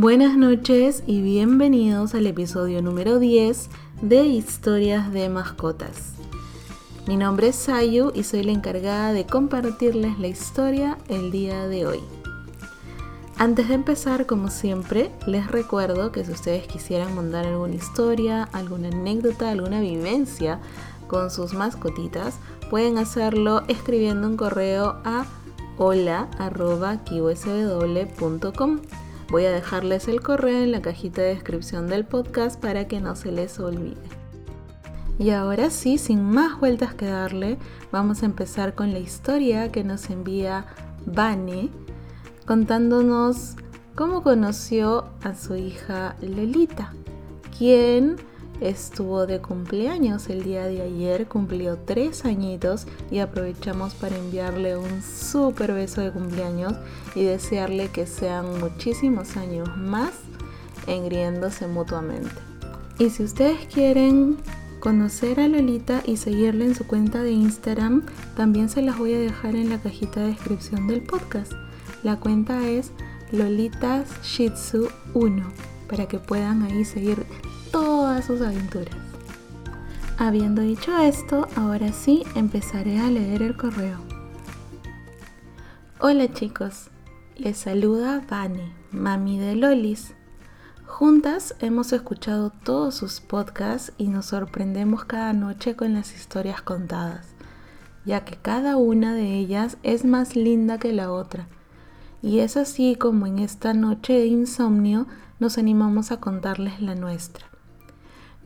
Buenas noches y bienvenidos al episodio número 10 de Historias de Mascotas. Mi nombre es Sayu y soy la encargada de compartirles la historia el día de hoy. Antes de empezar, como siempre, les recuerdo que si ustedes quisieran mandar alguna historia, alguna anécdota, alguna vivencia con sus mascotitas, pueden hacerlo escribiendo un correo a hola.kiwsw.com. Voy a dejarles el correo en la cajita de descripción del podcast para que no se les olvide. Y ahora sí, sin más vueltas que darle, vamos a empezar con la historia que nos envía Vane, contándonos cómo conoció a su hija Lolita, quien estuvo de cumpleaños el día de ayer, cumplió tres añitos y aprovechamos para enviarle un súper beso de cumpleaños y desearle que sean muchísimos años más engriéndose mutuamente. Y si ustedes quieren conocer a Lolita y seguirla en su cuenta de Instagram, también se las voy a dejar en la cajita de descripción del podcast. La cuenta es Lolitas Shih Tzu 1 para que puedan ahí seguir sus aventuras. Habiendo dicho esto, ahora sí empezaré a leer el correo. Hola chicos, les saluda Vane, mami de Lolis. Juntas hemos escuchado todos sus podcasts y nos sorprendemos cada noche con las historias contadas, ya que cada una de ellas es más linda que la otra. Y es así como en esta noche de insomnio nos animamos a contarles la nuestra.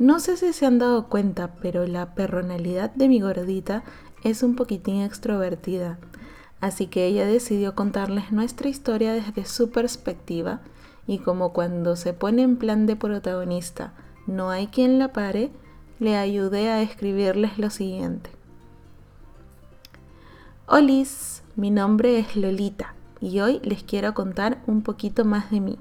No sé si se han dado cuenta, pero la personalidad de mi gordita es un poquitín extrovertida, así que ella decidió contarles nuestra historia desde su perspectiva y como cuando se pone en plan de protagonista no hay quien la pare, le ayudé a escribirles lo siguiente. Olis, mi nombre es Lolita y hoy les quiero contar un poquito más de mí.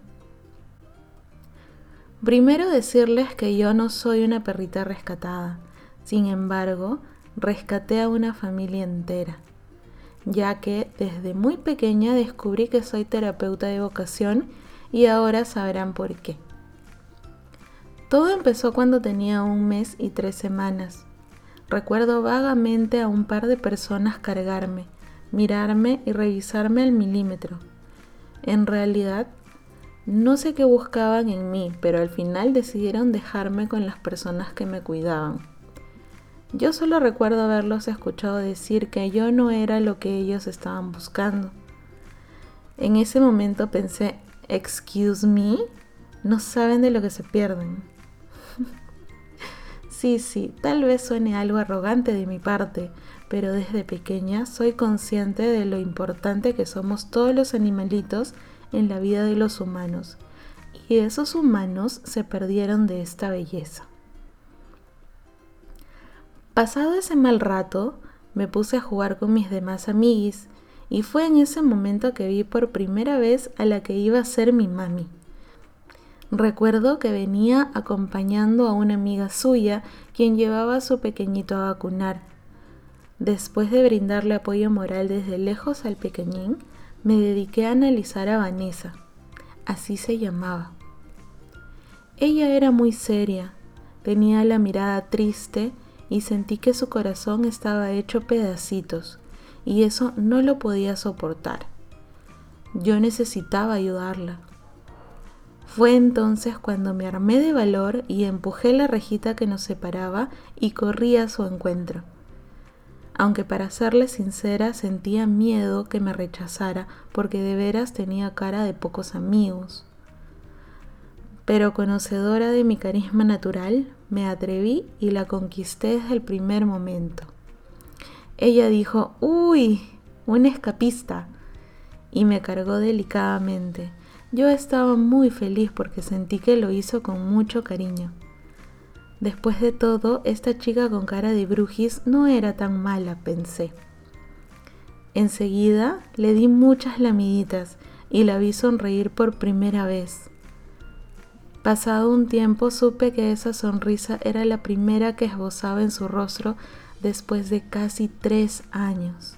Primero decirles que yo no soy una perrita rescatada, sin embargo, rescaté a una familia entera, ya que desde muy pequeña descubrí que soy terapeuta de vocación y ahora sabrán por qué. Todo empezó cuando tenía un mes y tres semanas. Recuerdo vagamente a un par de personas cargarme, mirarme y revisarme al milímetro. En realidad no sé qué buscaban en mí, pero al final decidieron dejarme con las personas que me cuidaban. Yo solo recuerdo haberlos escuchado decir que yo no era lo que ellos estaban buscando. En ese momento pensé, excuse me, no saben de lo que se pierden. sí, sí, tal vez suene algo arrogante de mi parte, pero desde pequeña soy consciente de lo importante que somos todos los animalitos en la vida de los humanos, y esos humanos se perdieron de esta belleza. Pasado ese mal rato, me puse a jugar con mis demás amiguis, y fue en ese momento que vi por primera vez a la que iba a ser mi mami. Recuerdo que venía acompañando a una amiga suya, quien llevaba a su pequeñito a vacunar. Después de brindarle apoyo moral desde lejos al pequeñín, me dediqué a analizar a Vanessa, así se llamaba. Ella era muy seria, tenía la mirada triste y sentí que su corazón estaba hecho pedacitos y eso no lo podía soportar. Yo necesitaba ayudarla. Fue entonces cuando me armé de valor y empujé la rejita que nos separaba y corrí a su encuentro aunque para serle sincera sentía miedo que me rechazara porque de veras tenía cara de pocos amigos. Pero conocedora de mi carisma natural, me atreví y la conquisté desde el primer momento. Ella dijo, uy, un escapista, y me cargó delicadamente. Yo estaba muy feliz porque sentí que lo hizo con mucho cariño. Después de todo, esta chica con cara de brujis no era tan mala, pensé. Enseguida le di muchas lamiditas y la vi sonreír por primera vez. Pasado un tiempo supe que esa sonrisa era la primera que esbozaba en su rostro después de casi tres años.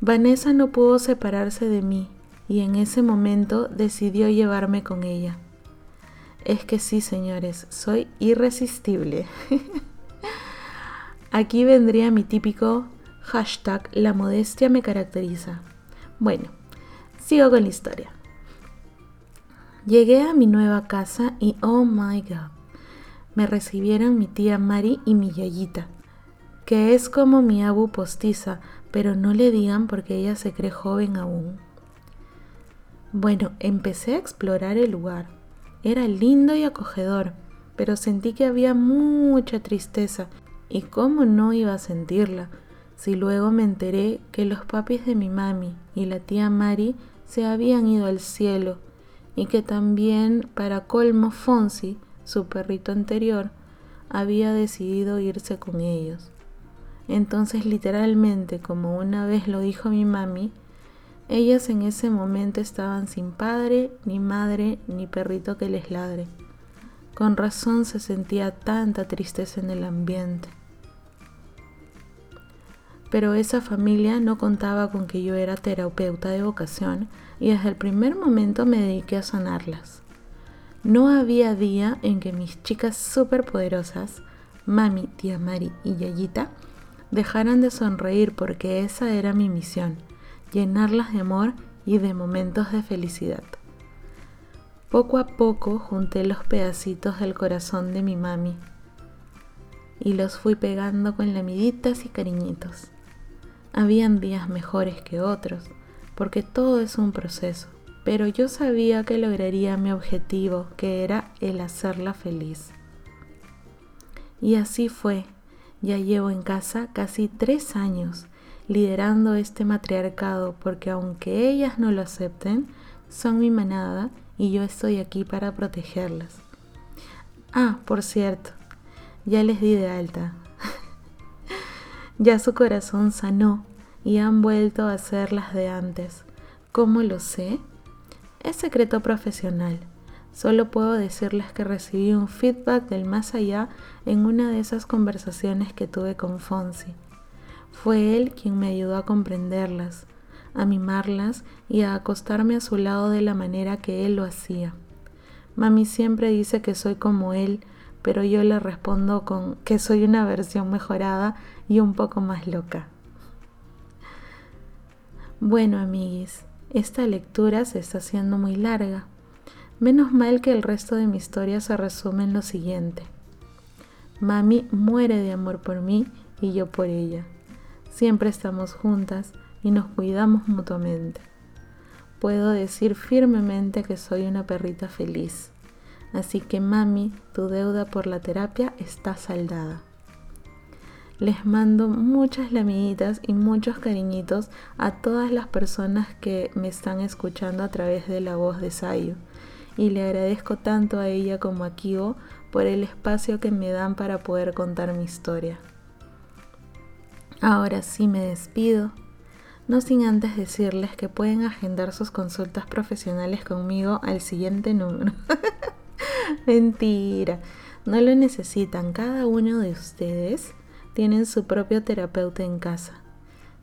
Vanessa no pudo separarse de mí y en ese momento decidió llevarme con ella. Es que sí, señores, soy irresistible. Aquí vendría mi típico hashtag La modestia me caracteriza. Bueno, sigo con la historia. Llegué a mi nueva casa y oh my god, me recibieron mi tía Mari y mi yayita, que es como mi abu postiza, pero no le digan porque ella se cree joven aún. Bueno, empecé a explorar el lugar. Era lindo y acogedor, pero sentí que había mucha tristeza. ¿Y cómo no iba a sentirla? Si luego me enteré que los papis de mi mami y la tía Mari se habían ido al cielo y que también para colmo Fonsi, su perrito anterior, había decidido irse con ellos. Entonces literalmente, como una vez lo dijo mi mami, ellas en ese momento estaban sin padre, ni madre, ni perrito que les ladre. Con razón se sentía tanta tristeza en el ambiente. Pero esa familia no contaba con que yo era terapeuta de vocación y desde el primer momento me dediqué a sanarlas. No había día en que mis chicas superpoderosas, Mami, Tía Mari y Yayita, dejaran de sonreír porque esa era mi misión, llenarlas de amor y de momentos de felicidad. Poco a poco junté los pedacitos del corazón de mi mami y los fui pegando con lamiditas y cariñitos. Habían días mejores que otros, porque todo es un proceso, pero yo sabía que lograría mi objetivo, que era el hacerla feliz. Y así fue, ya llevo en casa casi tres años liderando este matriarcado porque aunque ellas no lo acepten, son mi manada y yo estoy aquí para protegerlas. Ah, por cierto, ya les di de alta. ya su corazón sanó y han vuelto a ser las de antes. ¿Cómo lo sé? Es secreto profesional. Solo puedo decirles que recibí un feedback del más allá en una de esas conversaciones que tuve con Fonsi. Fue él quien me ayudó a comprenderlas, a mimarlas y a acostarme a su lado de la manera que él lo hacía. Mami siempre dice que soy como él, pero yo le respondo con que soy una versión mejorada y un poco más loca. Bueno, amiguis, esta lectura se está haciendo muy larga Menos mal que el resto de mi historia se resume en lo siguiente. Mami muere de amor por mí y yo por ella. Siempre estamos juntas y nos cuidamos mutuamente. Puedo decir firmemente que soy una perrita feliz. Así que mami, tu deuda por la terapia está saldada. Les mando muchas lamiditas y muchos cariñitos a todas las personas que me están escuchando a través de la voz de Sayo y le agradezco tanto a ella como a Kio por el espacio que me dan para poder contar mi historia. Ahora sí me despido, no sin antes decirles que pueden agendar sus consultas profesionales conmigo al siguiente número. Mentira, no lo necesitan, cada uno de ustedes tienen su propio terapeuta en casa.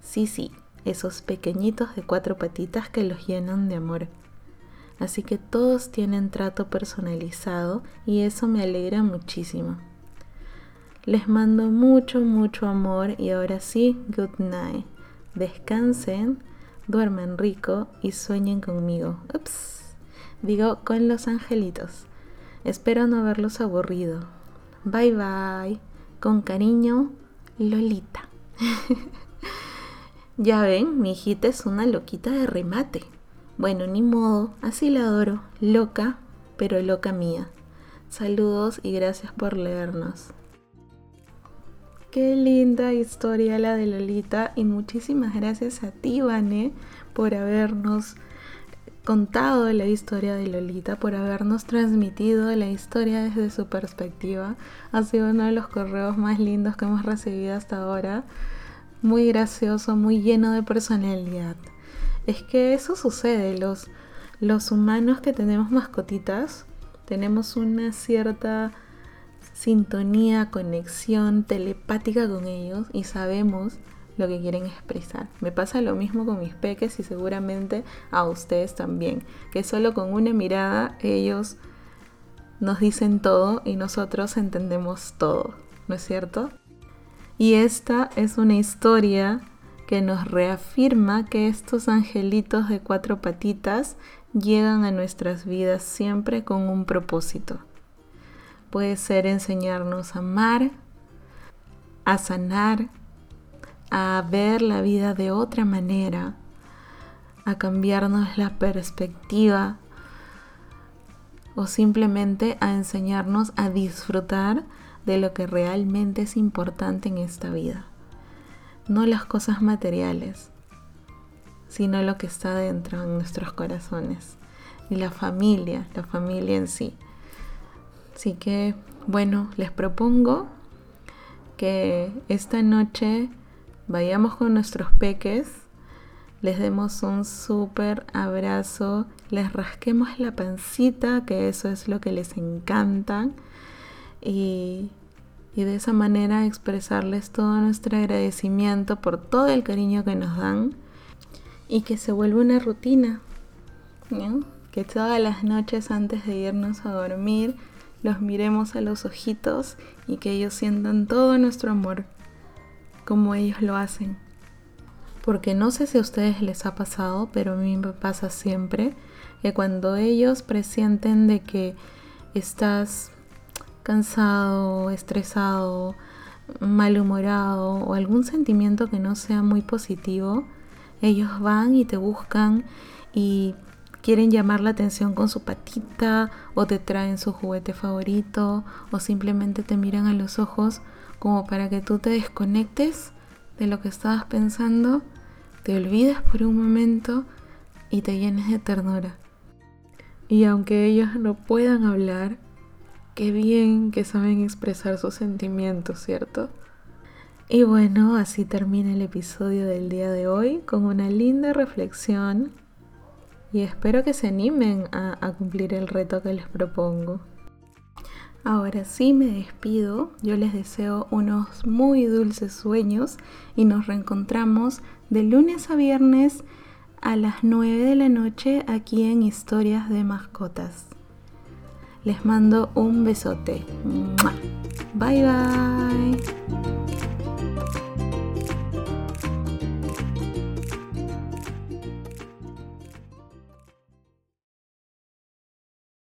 Sí, sí, esos pequeñitos de cuatro patitas que los llenan de amor. Así que todos tienen trato personalizado y eso me alegra muchísimo. Les mando mucho, mucho amor y ahora sí, good night. Descansen, duermen rico y sueñen conmigo. Ups, digo con los angelitos. Espero no haberlos aburrido. Bye bye. Con cariño, Lolita. ya ven, mi hijita es una loquita de remate. Bueno, ni modo, así la adoro, loca, pero loca mía. Saludos y gracias por leernos. Qué linda historia la de Lolita y muchísimas gracias a ti, por habernos contado la historia de Lolita, por habernos transmitido la historia desde su perspectiva. Ha sido uno de los correos más lindos que hemos recibido hasta ahora. Muy gracioso, muy lleno de personalidad es que eso sucede. Los, los humanos que tenemos mascotitas tenemos una cierta sintonía, conexión telepática con ellos y sabemos lo que quieren expresar. Me pasa lo mismo con mis peques y seguramente a ustedes también, que solo con una mirada ellos nos dicen todo y nosotros entendemos todo, ¿no es cierto? Y esta es una historia que nos reafirma que estos angelitos de cuatro patitas llegan a nuestras vidas siempre con un propósito. Puede ser enseñarnos a amar, a sanar, a ver la vida de otra manera, a cambiarnos la perspectiva o simplemente a enseñarnos a disfrutar de lo que realmente es importante en esta vida. No las cosas materiales, sino lo que está dentro en nuestros corazones. Y la familia, la familia en sí. Así que, bueno, les propongo que esta noche vayamos con nuestros peques, les demos un súper abrazo, les rasquemos la pancita, que eso es lo que les encanta, y, y de esa manera expresarles todo nuestro agradecimiento por todo el cariño que nos dan y que se vuelva una rutina, que todas las noches antes de irnos a dormir los miremos a los ojitos y que ellos sientan todo nuestro amor como ellos lo hacen. Porque no sé si a ustedes les ha pasado, pero a mí me pasa siempre que cuando ellos presienten de que estás cansado, estresado, malhumorado o algún sentimiento que no sea muy positivo, ellos van y te buscan y quieren llamar la atención con su patita o te traen su juguete favorito o simplemente te miran a los ojos como para que tú te desconectes de lo que estabas pensando, te olvides por un momento y te llenes de ternura. Y aunque ellos no puedan hablar, qué bien que saben expresar sus sentimientos, ¿cierto? Y bueno, así termina el episodio del día de hoy con una linda reflexión y espero que se animen a, cumplir el reto que les propongo. Ahora sí me despido, yo les deseo unos muy dulces sueños y nos reencontramos de lunes a viernes a las 9 de la noche aquí en Historias de Mascotas. Les mando un besote. Bye bye.